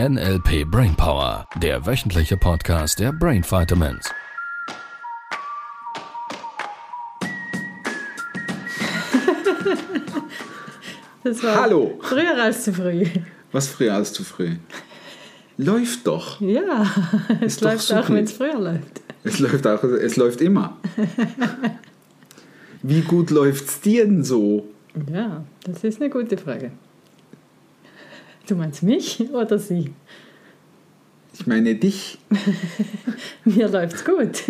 NLP Brainpower, der wöchentliche Podcast der Brain Vitamins. Das war Hallo. früher als zu früh. Was früher als zu früh? Läuft doch. Ja, es doch läuft auch, wenn es früher läuft. Es läuft auch, es läuft immer. Wie gut läuft's dir denn so? Ja, das ist eine gute Frage. Du meinst mich oder sie? Ich meine dich. Mir läuft's gut.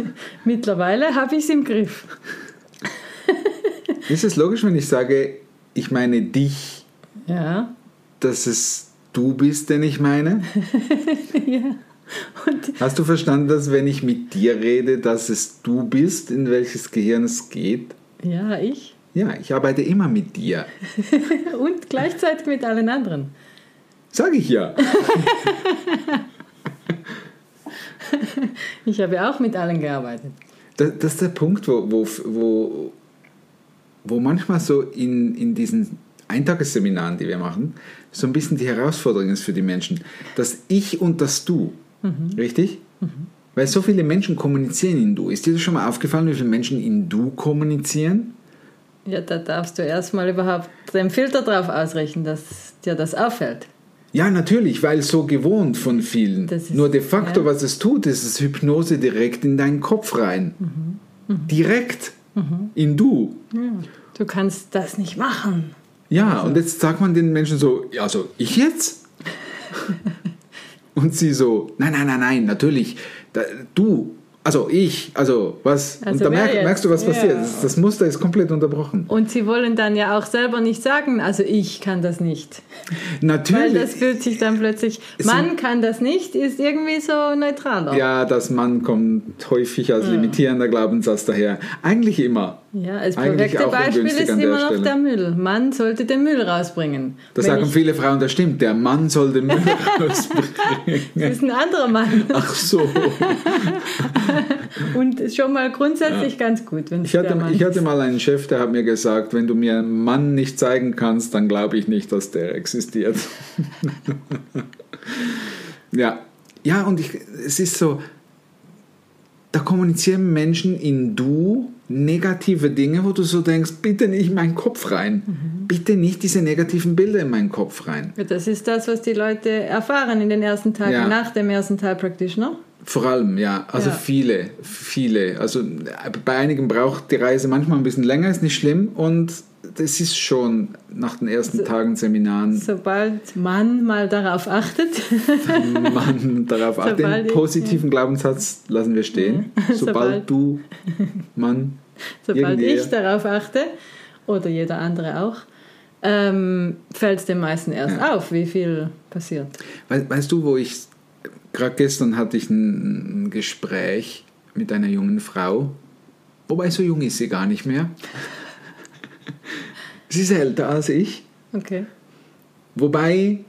Mittlerweile habe ich es im Griff. Ist es logisch, wenn ich sage, ich meine dich, Ja, dass es du bist, den ich meine? ja. Und Hast du verstanden, dass wenn ich mit dir rede, dass es du bist, in welches Gehirn es geht? ja, ich. Ja, ich arbeite immer mit dir. Und gleichzeitig mit allen anderen. Sag ich ja. Ich habe auch mit allen gearbeitet. Das, das ist der Punkt, wo, wo, wo, wo manchmal so in, in diesen Eintagesseminaren, die wir machen, so ein bisschen die Herausforderung ist für die Menschen. Das Ich und das Du. Richtig? Weil so viele Menschen kommunizieren in Du. Ist dir das schon mal aufgefallen, wie viele Menschen in Du kommunizieren? Ja, da darfst du erstmal überhaupt den Filter drauf ausrichten, dass dir das auffällt. Ja, natürlich, weil so gewohnt von vielen. Nur de facto, ja. was es tut, ist es Hypnose direkt in deinen Kopf rein. Direkt. In Du. Ja. Du kannst das nicht machen. Ja, und jetzt sagt man den Menschen so, ja, also ich jetzt? und sie so, nein, nein, nein, nein, natürlich, da, du, also ich, also was? und Also da wer merk, merkst du, was Ja. passiert. Das, das Muster ist komplett unterbrochen. Und sie wollen dann ja auch selber nicht sagen, also ich kann das nicht. Weil Natürlich. das fühlt sich dann plötzlich, man kann das nicht, ist irgendwie so neutraler. ja, das Mann kommt häufig als limitierender Glaubenssatz daher. Eigentlich immer. Ja, das Eigentlich perfekte Beispiel ist immer noch Stelle. der Müll. Man sollte den Müll rausbringen. Da Wenn sagen viele Frauen, das stimmt, der Mann soll den Müll rausbringen. Das ist ein anderer Mann. Ach so. Und ist schon mal grundsätzlich ganz gut, wenn Ich hatte, Mann ich hatte mal einen Chef, der hat mir gesagt, wenn du mir einen Mann nicht zeigen kannst, dann glaube ich nicht, dass der existiert. ja, ja, und ich, es ist so, da kommunizieren Menschen in du negative Dinge, wo du so denkst, bitte nicht in meinen Kopf rein. Mhm. Bitte nicht diese negativen Bilder in meinen Kopf rein. Das ist das, was die Leute erfahren in den ersten Tagen Ja. nach dem ersten Teil Practitioner. Vor allem, ja. Also Ja. viele, viele. Also bei einigen braucht die Reise manchmal ein bisschen länger, ist nicht schlimm. Und das ist schon nach den ersten Tagen Seminaren, Sobald man mal darauf achtet, man darauf achtet. Den Sobald ich- positiven Glaubenssatz lassen wir stehen. Sobald, Sobald- du, Mann, sobald ich darauf achte, oder jeder andere auch, ähm, fällt es den meisten erst Ja. auf, wie viel passiert. We weißt du, wo ich, gerade gestern hatte ich ein Gespräch mit einer jungen Frau, wobei so jung ist sie gar nicht mehr. Sie ist älter als ich. Okay. Wobei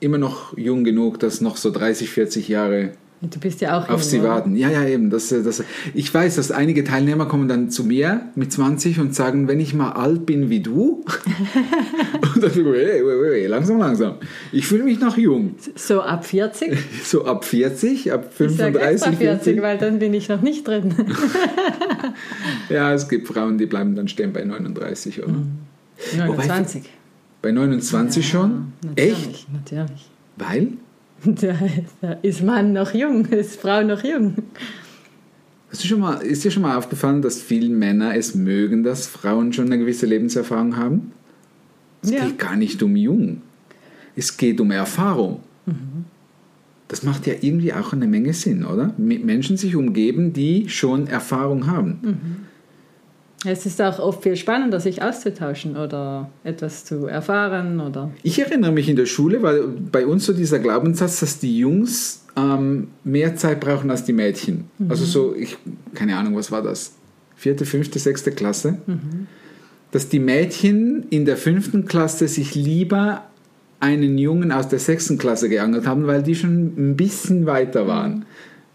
immer noch jung genug, dass noch so 30, 40 Jahre Du bist ja auch auf jung, sie oder? warten. Ja, ja, eben. Das, das, ich weiß, dass einige Teilnehmer kommen dann zu mir mit 20 und sagen, wenn ich mal alt bin wie du. und dann ich, hey, hey, hey, langsam, langsam. Ich fühle mich noch jung. So ab 40? So ab 40, ab Ich sage 35, extra 40, 40. weil dann bin ich noch nicht drin. Ja, es gibt Frauen, die bleiben dann stehen bei 39, oder? Mhm. 29. Bei 29 schon? Echt? Natürlich, natürlich. Weil? Da, da ist Mann noch jung, ist Frau noch jung. Hast du schon mal, ist dir schon mal aufgefallen, dass viele Männer es mögen, dass Frauen schon eine gewisse Lebenserfahrung haben? Es Ja. geht gar nicht um jung. Es geht um Erfahrung. Das macht ja irgendwie auch eine Menge Sinn, oder? Mit Menschen sich umgeben, die schon Erfahrung haben. Es ist auch oft viel spannender, sich auszutauschen oder etwas zu erfahren oder Ich erinnere mich in der Schule, weil bei uns so dieser Glaubenssatz, dass die Jungs ähm, mehr Zeit brauchen als die Mädchen. Also so, ich, keine Ahnung, was war das? Vierte, fünfte, sechste Klasse. Dass die Mädchen in der fünften Klasse sich lieber einen Jungen aus der sechsten Klasse geangelt haben, weil die schon ein bisschen weiter waren.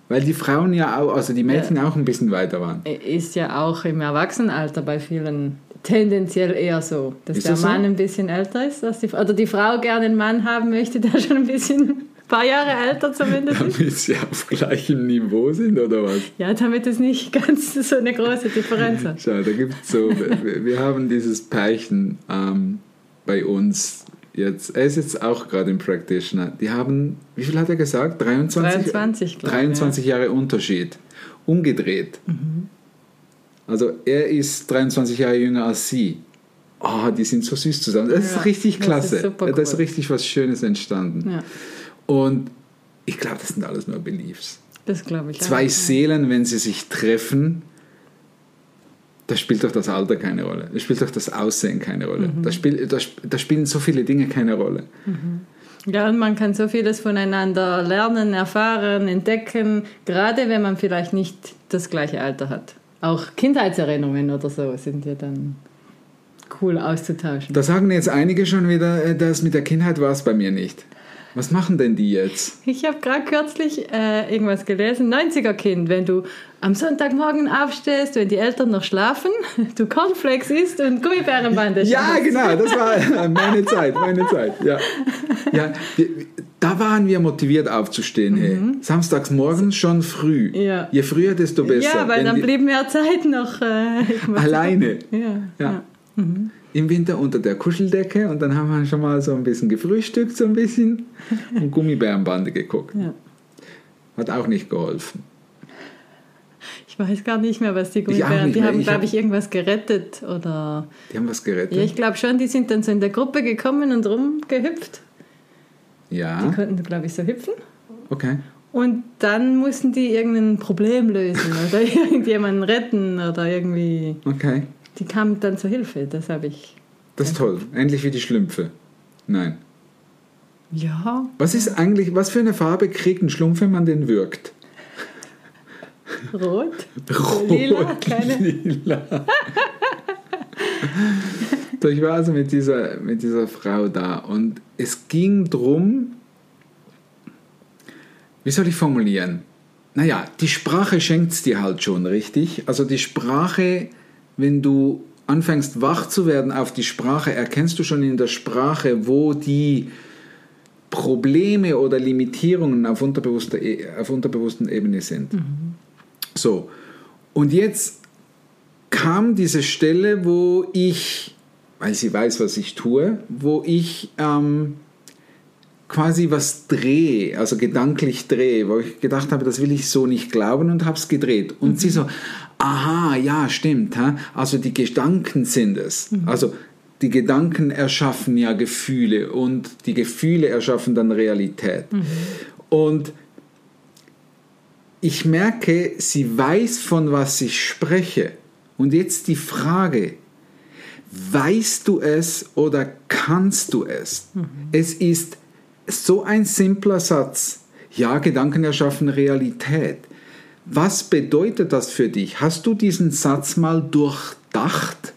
Weil die Frauen ja auch, also die Mädchen auch ein bisschen weiter waren. ist ja auch im Erwachsenenalter bei vielen tendenziell eher so, dass Ist der das so? Mann ein bisschen älter ist, als die, oder die Frau gerne einen Mann haben möchte, der schon ein bisschen, ein paar Jahre älter zumindest ist. Damit sie auf gleichem Niveau sind oder was? Ja, damit es nicht ganz so eine große Differenz hat. Schau, da gibt es so, wir, wir haben dieses Pärchen ähm, bei uns jetzt, er ist jetzt auch gerade im Practitioner. Die haben, wie viel hat er gesagt? 23? 23, glaube ich, 23 Jahre Unterschied. Umgedreht. Mhm. Also er ist 23 Jahre jünger als sie. Oh, die sind so süß zusammen. Das Ja, ist richtig das klasse. ist super Da ist cool. richtig was Schönes entstanden. Ja, Und ich glaube, das sind alles nur Beliefs. das glaube ich. Zwei auch. Seelen, wenn sie sich treffen, da spielt doch das Alter keine Rolle. Da spielt doch das Aussehen keine Rolle. Mhm. Da, spiel, da, da spielen so viele Dinge keine Rolle. Ja, und man kann so vieles voneinander lernen, erfahren, entdecken, gerade wenn man vielleicht nicht das gleiche Alter hat. Auch Kindheitserinnerungen oder so sind ja dann cool auszutauschen. Da sagen jetzt einige schon wieder, äh, das mit der Kindheit war es bei mir nicht. Was machen denn die jetzt? Ich habe gerade kürzlich äh, irgendwas gelesen, 90er-Kind, wenn du am Sonntagmorgen aufstehst, wenn die Eltern noch schlafen, du Cornflakes isst und Gummibärenbande Ja, schmierst. genau, das war meine Zeit, meine Zeit. Ja. Ja, wir- da waren wir motiviert aufzustehen. Hey. Samstags morgens schon früh. Mhm. Ja. Je früher, desto besser. Ja, weil Wenn dann die- blieb mehr Zeit noch. Äh, alleine. ja, Ja. ja. Im Winter unter der Kuscheldecke und dann haben wir schon mal so ein bisschen gefrühstückt, so ein bisschen und Gummibärenbande geguckt. Ja. Hat auch nicht geholfen. Ich weiß gar nicht mehr, was die Gummibären, die haben, glaube ich, irgendwas gerettet oder... Die haben was gerettet. Ja, ich glaube schon, die sind dann so in der Gruppe gekommen und rumgehüpft. Die Ja, konnten, glaube ich, so hüpfen. okay. Und dann mussten die irgendein Problem lösen oder irgendjemanden retten oder irgendwie... Okay. Die kamen dann zur Hilfe, das habe ich... Das ist toll. Ähnlich wie die Schlümpfe. Nein. Ja, Was ist eigentlich, was für eine Farbe kriegt ein Schlumpf, wenn man den wirkt? rot, Rot, lila, keine... lila. so, ich war also mit dieser, mit dieser Frau da und es ging drum, wie soll ich formulieren? Naja, die Sprache schenkt es dir halt schon, richtig? Also die Sprache, wenn du anfängst wach zu werden auf die Sprache, erkennst du schon in der Sprache, wo die Probleme oder Limitierungen auf, unterbewusster, E- auf unterbewussten Ebene sind. So, und jetzt kam diese Stelle, wo ich, weil sie weiß, was ich tue, wo ich ähm, quasi was drehe, also gedanklich drehe, wo ich gedacht habe, das will ich so nicht glauben und habe es gedreht. Und sie so, aha, ja, stimmt, hä? also die Gedanken sind es. Also die Gedanken erschaffen ja Gefühle und die Gefühle erschaffen dann Realität. Und ich merke, sie weiß, von was ich spreche. Und jetzt die Frage, weißt du es oder kannst du es? Es ist so ein simpler Satz. Ja, Gedanken erschaffen Realität. Was bedeutet das für dich? Hast du diesen Satz mal durchdacht?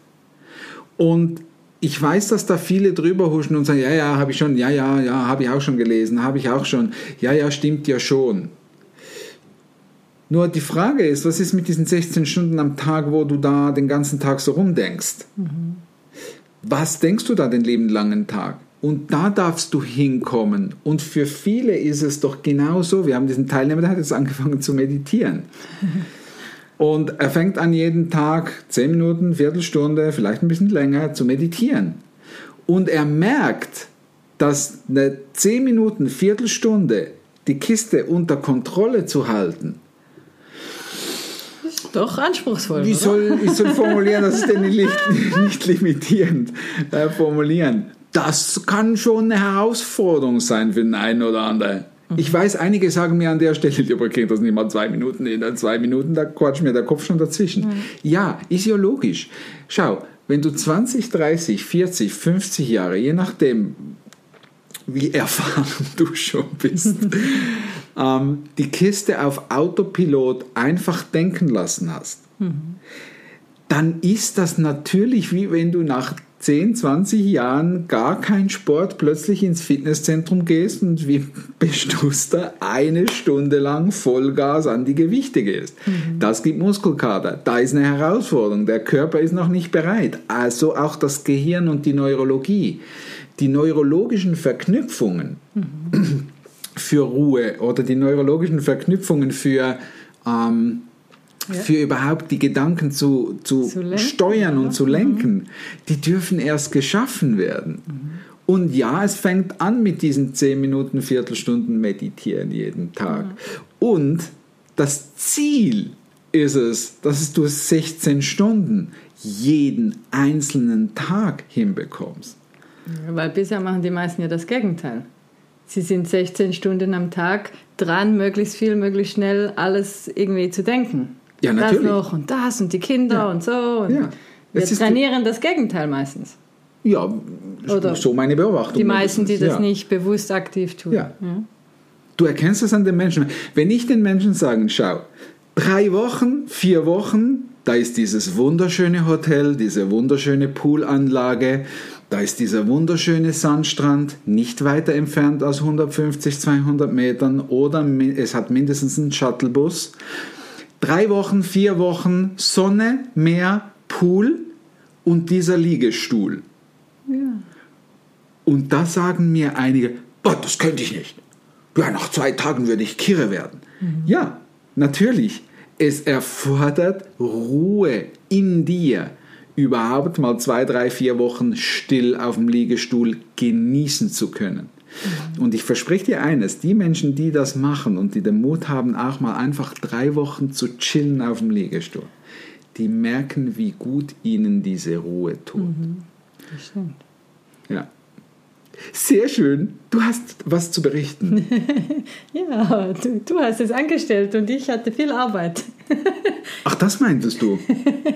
Und ich weiß, dass da viele drüber huschen und sagen, ja, ja, habe ich schon, ja, ja, ja, habe ich auch schon gelesen, habe ich auch schon, ja, ja, stimmt ja schon. Nur die Frage ist, was ist mit diesen 16 Stunden am Tag, wo du da den ganzen Tag so rumdenkst? Was denkst du da den lieben langen Tag? Und da darfst du hinkommen. Und für viele ist es doch genauso. Wir haben diesen Teilnehmer, der hat jetzt angefangen zu meditieren. Und er fängt an, jeden Tag 10 Minuten, Viertelstunde, vielleicht ein bisschen länger zu meditieren. Und er merkt, dass eine 10 Minuten, Viertelstunde die Kiste unter Kontrolle zu halten, Doch anspruchsvoll, wie oder? soll ich soll formulieren, das ist denn nicht, nicht limitierend äh, formulieren. Das kann schon eine Herausforderung sein für den einen oder anderen. Ich weiß, einige sagen mir an der Stelle, lieber Kind, das nicht mal zwei Minuten, in zwei Minuten, da quatscht mir der Kopf schon dazwischen. Ja, ist ja logisch. Schau, wenn du 20, 30, 40, 50 Jahre, je nachdem, wie erfahren du schon bist, ähm, die Kiste auf Autopilot einfach denken lassen hast, dann ist das natürlich wie wenn du nach 10, 20 Jahren gar kein Sport plötzlich ins Fitnesszentrum gehst und wie bestuster eine Stunde lang Vollgas an die Gewichte gehst. Mhm. Das gibt Muskelkater. Da ist eine Herausforderung. Der Körper ist noch nicht bereit. Also auch das Gehirn und die Neurologie. Die neurologischen Verknüpfungen mhm. für Ruhe oder die neurologischen Verknüpfungen für ähm, ja. für überhaupt die Gedanken zu, zu, zu steuern und zu lenken, mhm. die dürfen erst geschaffen werden. Mhm. Und ja, es fängt an mit diesen 10 Minuten, Viertelstunden Meditieren jeden Tag. Mhm. Und das Ziel ist es, dass du 16 Stunden jeden einzelnen Tag hinbekommst. Weil bisher machen die meisten ja das Gegenteil. Sie sind 16 Stunden am Tag dran, möglichst viel, möglichst schnell alles irgendwie zu denken. Ja, natürlich. Das noch und das und die Kinder ja. und so. Und ja. Wir trainieren das Gegenteil meistens. Ja, Oder so meine Beobachtung. Die meisten, die das ja. nicht bewusst aktiv tun. Ja. Du erkennst es an den Menschen. Wenn ich den Menschen sage, schau, drei Wochen, vier Wochen, da ist dieses wunderschöne Hotel, diese wunderschöne Poolanlage, da ist dieser wunderschöne Sandstrand, nicht weiter entfernt als 150, 200 Metern oder es hat mindestens einen Shuttlebus drei Wochen, vier Wochen Sonne, Meer, Pool und dieser Liegestuhl. Ja. Und da sagen mir einige, boah, das könnte ich nicht. Ja, nach zwei Tagen würde ich kirre werden. Mhm. Ja, natürlich. Es erfordert Ruhe in dir, überhaupt mal zwei, drei, vier Wochen still auf dem Liegestuhl genießen zu können. Und ich verspreche dir eines, die Menschen, die das machen und die den Mut haben, auch mal einfach drei Wochen zu chillen auf dem Liegestuhl, die merken, wie gut ihnen diese Ruhe tut. Mhm. Das stimmt. Ja. Sehr schön. Du hast was zu berichten. ja, du, du, hast es angestellt und ich hatte viel Arbeit. Ach, das meintest du?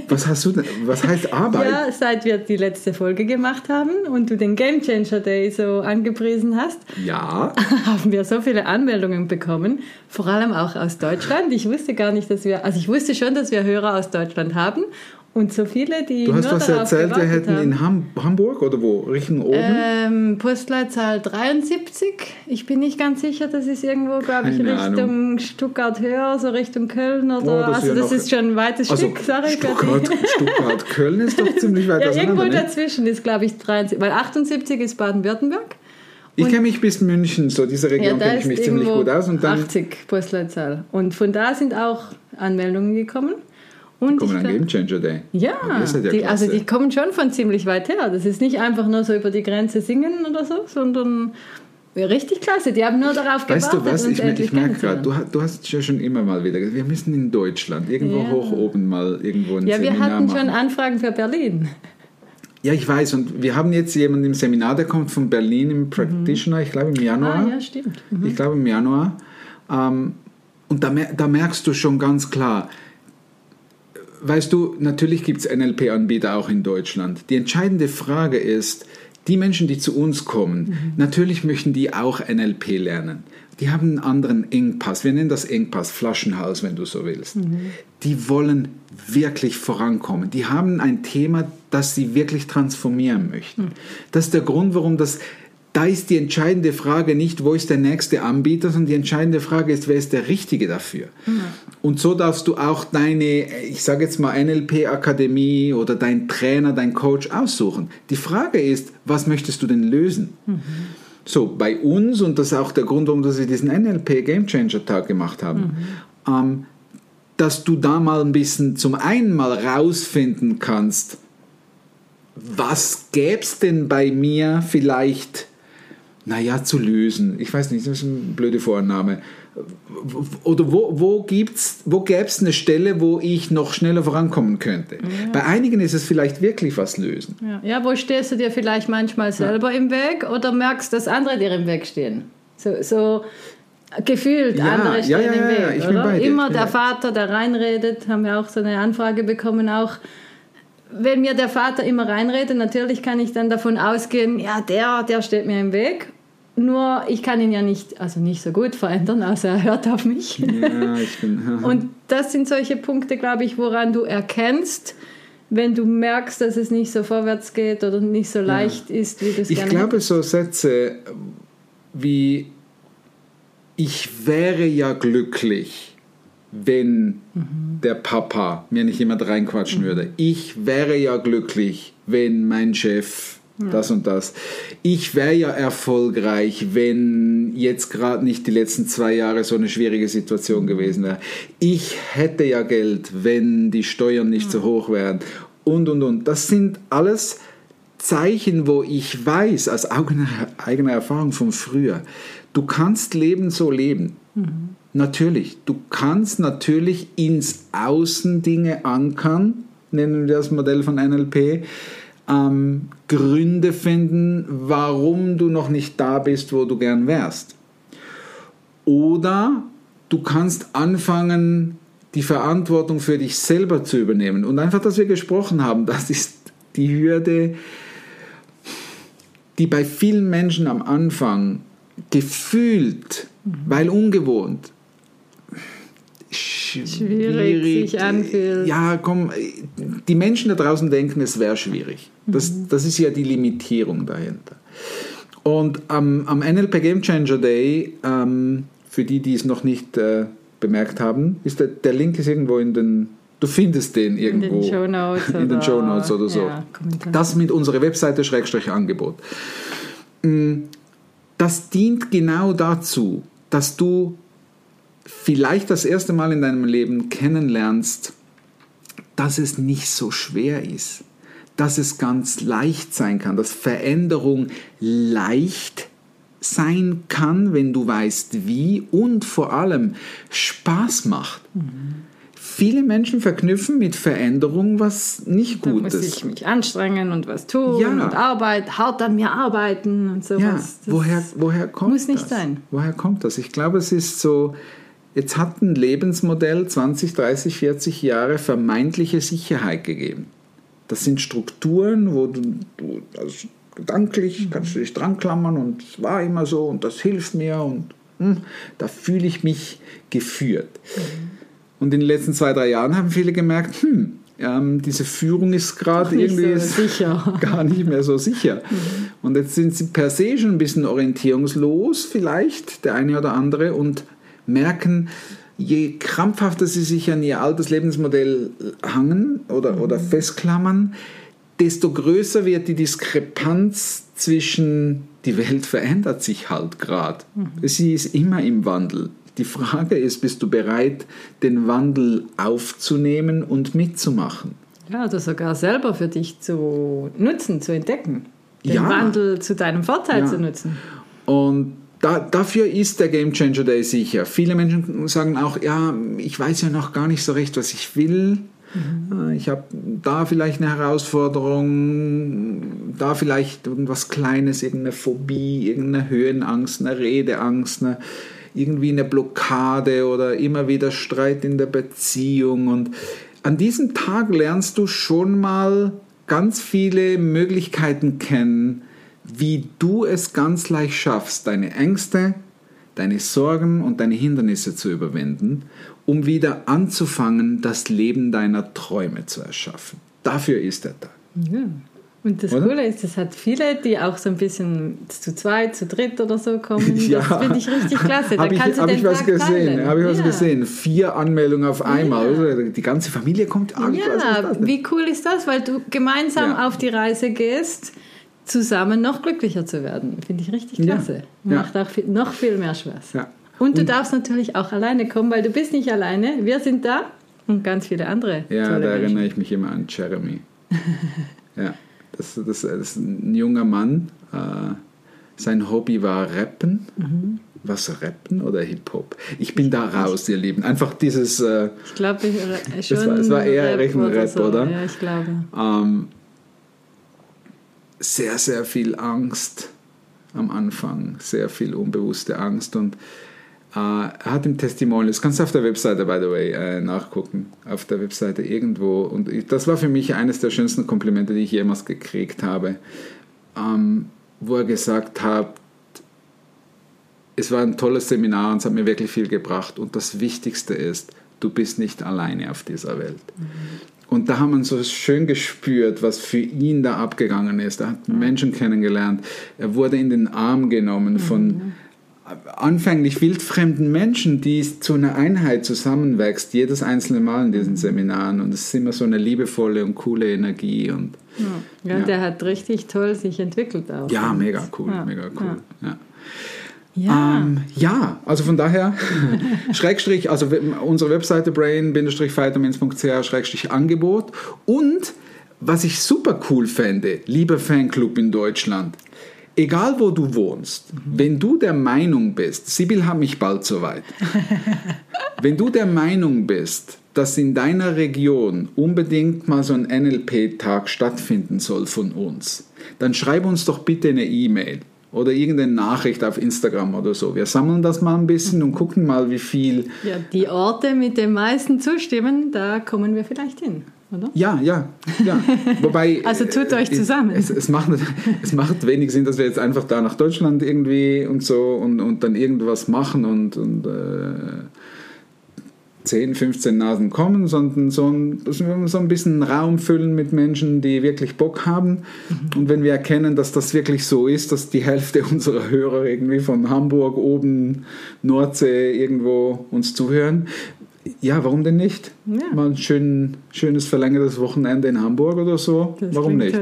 Was hast du denn, was heißt Arbeit? Ja, seit wir die letzte Folge gemacht haben und du den Game Changer Day so angepriesen hast, ja. haben wir so viele Anmeldungen bekommen, vor allem auch aus Deutschland. Ich wusste gar nicht, dass wir, also ich wusste schon, dass wir Hörer aus Deutschland haben und so viele, die. Du hast was erzählt, wir hätten haben. in Ham Hamburg oder wo? Richtung oben? Ähm, Postleitzahl 73. Ich bin nicht ganz sicher, das ist irgendwo, glaube ich, Richtung Ahnung. Stuttgart höher, so Richtung Köln oder. Oh, das also, das ist schon ein weites also, Stück, sorry. Stuttgart, Stuttgart, Köln ist doch ziemlich weit ja. Irgendwo ne? dazwischen ist, glaube ich, 73. Weil 78 ist Baden-Württemberg. Ich kenne mich bis München, so diese Region ja, kenne ich mich ziemlich gut aus. Und dann 80 Postleitzahl. Und von da sind auch Anmeldungen gekommen. Und die kommen an Game Changer Day. Ja, ja die, also die kommen schon von ziemlich weit her. Das ist nicht einfach nur so über die Grenze singen oder so, sondern richtig klasse. Die haben nur darauf weißt gewartet. Weißt du was, ich, ich merke gerade, du, du, hast ja schon immer mal wieder gesagt, wir müssen in Deutschland irgendwo ja. hoch oben mal irgendwo ein Ja, Seminar wir hatten machen. schon Anfragen für Berlin. Ja, ich weiß. Und wir haben jetzt jemanden im Seminar, der kommt von Berlin im Practitioner, mhm. ich glaube im Januar. Ah, ja, stimmt. Mhm. Ich glaube im Januar. Ähm, und da, da merkst du schon ganz klar, weißt du, natürlich gibt es NLP-Anbieter auch in Deutschland. Die entscheidende Frage ist, die Menschen, die zu uns kommen, mhm. natürlich möchten die auch NLP lernen. Die haben einen anderen Engpass. Wir nennen das Engpass, Flaschenhals, wenn du so willst. Mhm. Die wollen wirklich vorankommen. Die haben ein Thema, das sie wirklich transformieren möchten. Mhm. Das ist der Grund, warum das da ist die entscheidende Frage nicht, wo ist der nächste Anbieter, sondern die entscheidende Frage ist, wer ist der Richtige dafür. Mhm. Und so darfst du auch deine, ich sage jetzt mal NLP-Akademie oder dein Trainer, dein Coach aussuchen. Die Frage ist, was möchtest du denn lösen? Mhm. So, bei uns, und das ist auch der Grund, warum wir diesen NLP Game Changer Tag gemacht haben, mhm. ähm, dass du da mal ein bisschen zum einen mal rausfinden kannst, was gäbe es denn bei mir vielleicht naja, zu lösen. Ich weiß nicht, das ist eine blöde Vorname. Oder wo, wo, gibt's, wo gäbe es eine Stelle, wo ich noch schneller vorankommen könnte? Ja. Bei einigen ist es vielleicht wirklich was lösen. Ja, ja wo stehst du dir vielleicht manchmal selber ja. im Weg oder merkst, dass andere dir im Weg stehen? So, so gefühlt, andere stehen im Weg. Ich oder? Immer der Vater, der reinredet, haben wir auch so eine Anfrage bekommen, auch wenn mir der Vater immer reinredet, natürlich kann ich dann davon ausgehen, ja, der, der steht mir im Weg. Nur ich kann ihn ja nicht, also nicht so gut verändern, außer er hört auf mich. Ja, ich bin, Und das sind solche Punkte, glaube ich, woran du erkennst, wenn du merkst, dass es nicht so vorwärts geht oder nicht so leicht ja. ist, wie du es Ich glaube, so Sätze wie ich wäre ja glücklich, wenn mhm. der Papa mir nicht jemand reinquatschen mhm. würde. Ich wäre ja glücklich, wenn mein Chef ja. das und das. Ich wäre ja erfolgreich, wenn jetzt gerade nicht die letzten zwei Jahre so eine schwierige Situation gewesen wäre. Ich hätte ja Geld, wenn die Steuern nicht ja. so hoch wären. Und, und, und. Das sind alles Zeichen, wo ich weiß, aus eigener Erfahrung von früher, du kannst Leben so leben. Mhm. Natürlich, du kannst natürlich ins Außen Dinge ankern, nennen wir das Modell von NLP, ähm, Gründe finden, warum du noch nicht da bist, wo du gern wärst. Oder du kannst anfangen, die Verantwortung für dich selber zu übernehmen. Und einfach, dass wir gesprochen haben, das ist die Hürde, die bei vielen Menschen am Anfang gefühlt, weil ungewohnt, schwierig, sich anfühlt. Ja, komm, die Menschen da draußen denken, es wäre schwierig. Das, mhm. das ist ja die Limitierung dahinter. Und ähm, am NLP Game Changer Day, ähm, für die, die es noch nicht äh, bemerkt haben, ist der, der Link ist irgendwo in den Du findest den irgendwo in den Show Notes, in den Show Notes oder so. Ja, das mit unserer Webseite Schrägstrich Angebot. Mm, das dient genau dazu, dass du vielleicht das erste Mal in deinem Leben kennenlernst, dass es nicht so schwer ist, dass es ganz leicht sein kann, dass Veränderung leicht sein kann, wenn du weißt wie und vor allem Spaß macht. Mhm. Viele Menschen verknüpfen mit Veränderung was nicht Gutes. Da muss ich mich anstrengen und was tun ja. und Arbeit, hart an mir arbeiten und sowas. Ja. woher, woher kommt muss nicht das? sein. Woher kommt das? Ich glaube, es ist so, jetzt hat ein Lebensmodell 20, 30, 40 Jahre vermeintliche Sicherheit gegeben. Das sind Strukturen, wo du, du also gedanklich kannst du dich dran klammern und es war immer so und das hilft mir und hm, da fühle ich mich geführt. Mhm. Und in den letzten zwei, drei Jahren haben viele gemerkt, hm, ähm, diese Führung ist gerade irgendwie so gar nicht mehr so sicher. Mhm. Und jetzt sind sie per se schon ein bisschen orientierungslos, vielleicht der eine oder andere, und merken, je krampfhafter sie sich an ihr altes Lebensmodell hangen oder, mhm. oder festklammern, desto größer wird die Diskrepanz zwischen, die Welt verändert sich halt gerade. Mhm. Sie ist immer im Wandel. Die Frage ist, bist du bereit, den Wandel aufzunehmen und mitzumachen? Ja, oder sogar selber für dich zu nutzen, zu entdecken. Den ja. Wandel zu deinem Vorteil ja. zu nutzen. Und da, dafür ist der Game Changer Day sicher. Viele Menschen sagen auch, ja, ich weiß ja noch gar nicht so recht, was ich will. Mhm. Ich habe da vielleicht eine Herausforderung, da vielleicht irgendwas Kleines, irgendeine Phobie, irgendeine Höhenangst, eine Redeangst, eine irgendwie eine Blockade oder immer wieder Streit in der Beziehung. Und an diesem Tag lernst du schon mal ganz viele Möglichkeiten kennen, wie du es ganz leicht schaffst, deine Ängste, deine Sorgen und deine Hindernisse zu überwinden, um wieder anzufangen, das Leben deiner Träume zu erschaffen. Dafür ist er da. Ja. Und das oder? Coole ist, es hat viele, die auch so ein bisschen zu zweit, zu dritt oder so kommen. Ja. Das finde ich richtig klasse. Habe ich, hab ich was gesehen. Habe ich was ja. gesehen. Vier Anmeldungen auf einmal. Ja. Die ganze Familie kommt an. Ja, wie cool ist das? Weil du gemeinsam auf die Reise gehst, zusammen noch glücklicher zu werden. Finde ich richtig klasse. Macht auch viel, noch viel mehr Spaß. Und, und du darfst natürlich auch alleine kommen, weil du bist nicht alleine. Wir sind da und ganz viele andere. Ja, da erinnere ich mich immer an Jeremy. ja. Das, das, ist ein junger Mann. Äh, sein Hobby war Rappen. Mhm. Was Rappen oder Hip-Hop? Ich bin da raus, ihr Lieben. Einfach dieses. Äh, ich glaube, schon. Es war, war eher Rap Rap, so. oder? Ja, ich glaube. Ähm, sehr, sehr viel Angst am Anfang. Sehr viel unbewusste Angst. Und äh, er hat im Testimonial, das kannst du auf der Webseite, by the way, äh, nachgucken, auf der Webseite irgendwo. Und das war für mich eines der schönsten Komplimente, die ich jemals gekriegt habe, ähm, wo er gesagt hat, es war ein tolles Seminar und es hat mir wirklich viel gebracht. Und das Wichtigste ist, du bist nicht alleine auf dieser Welt. Mhm. Und da haben wir so schön gespürt, was für ihn da abgegangen ist. Er hat Menschen kennengelernt. Er wurde in den Arm genommen von anfänglich wildfremden Menschen, die zu einer Einheit zusammenwächst, jedes einzelne Mal in diesen Seminaren. Und es ist immer so eine liebevolle und coole Energie. Und, ja, ja, der hat richtig toll sich entwickelt auch. Ja, mega cool, ja, mega cool. Ja. Ja. Ähm, ja, also von daher, Schrägstrich, also unsere Webseite brain-vitamins.ch Angebot und was ich super cool fände, lieber Fanclub in Deutschland, egal wo du wohnst, mhm. wenn du der Meinung bist, Sibyl hat mich bald soweit, wenn du der Meinung bist, dass in deiner Region unbedingt mal so ein NLP-Tag stattfinden soll von uns, dann schreib uns doch bitte eine E-Mail oder irgendeine Nachricht auf Instagram oder so. Wir sammeln das mal ein bisschen und gucken mal, wie viel. Ja, die Orte mit den meisten Zustimmen, da kommen wir vielleicht hin. Oder? Ja, ja, ja. Wobei, also tut euch zusammen. Es, es, macht, es macht wenig Sinn, dass wir jetzt einfach da nach Deutschland irgendwie und so und, und dann irgendwas machen und, und äh, 10, 15 Nasen kommen, sondern so ein, so ein bisschen Raum füllen mit Menschen, die wirklich Bock haben. Mhm. Und wenn wir erkennen, dass das wirklich so ist, dass die Hälfte unserer Hörer irgendwie von Hamburg oben, Nordsee irgendwo uns zuhören, ja, warum denn nicht? Ja. Mal ein schön, schönes verlängertes Wochenende in Hamburg oder so. Das warum nicht?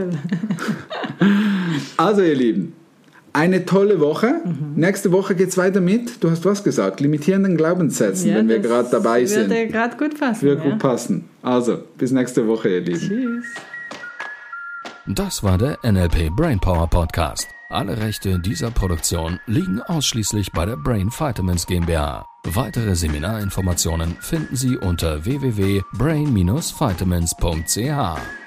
also ihr Lieben, eine tolle Woche. Mhm. Nächste Woche geht es weiter mit, du hast was gesagt, limitierenden Glaubenssätzen, ja, wenn wir gerade dabei sind. Würde gerade gut passen. Würde ja. gut passen. Also, bis nächste Woche, ihr Lieben. Tschüss. Das war der NLP Brainpower Podcast. Alle Rechte dieser Produktion liegen ausschließlich bei der Brain Vitamins GmbH. Weitere Seminarinformationen finden Sie unter www.brain-vitamins.ch.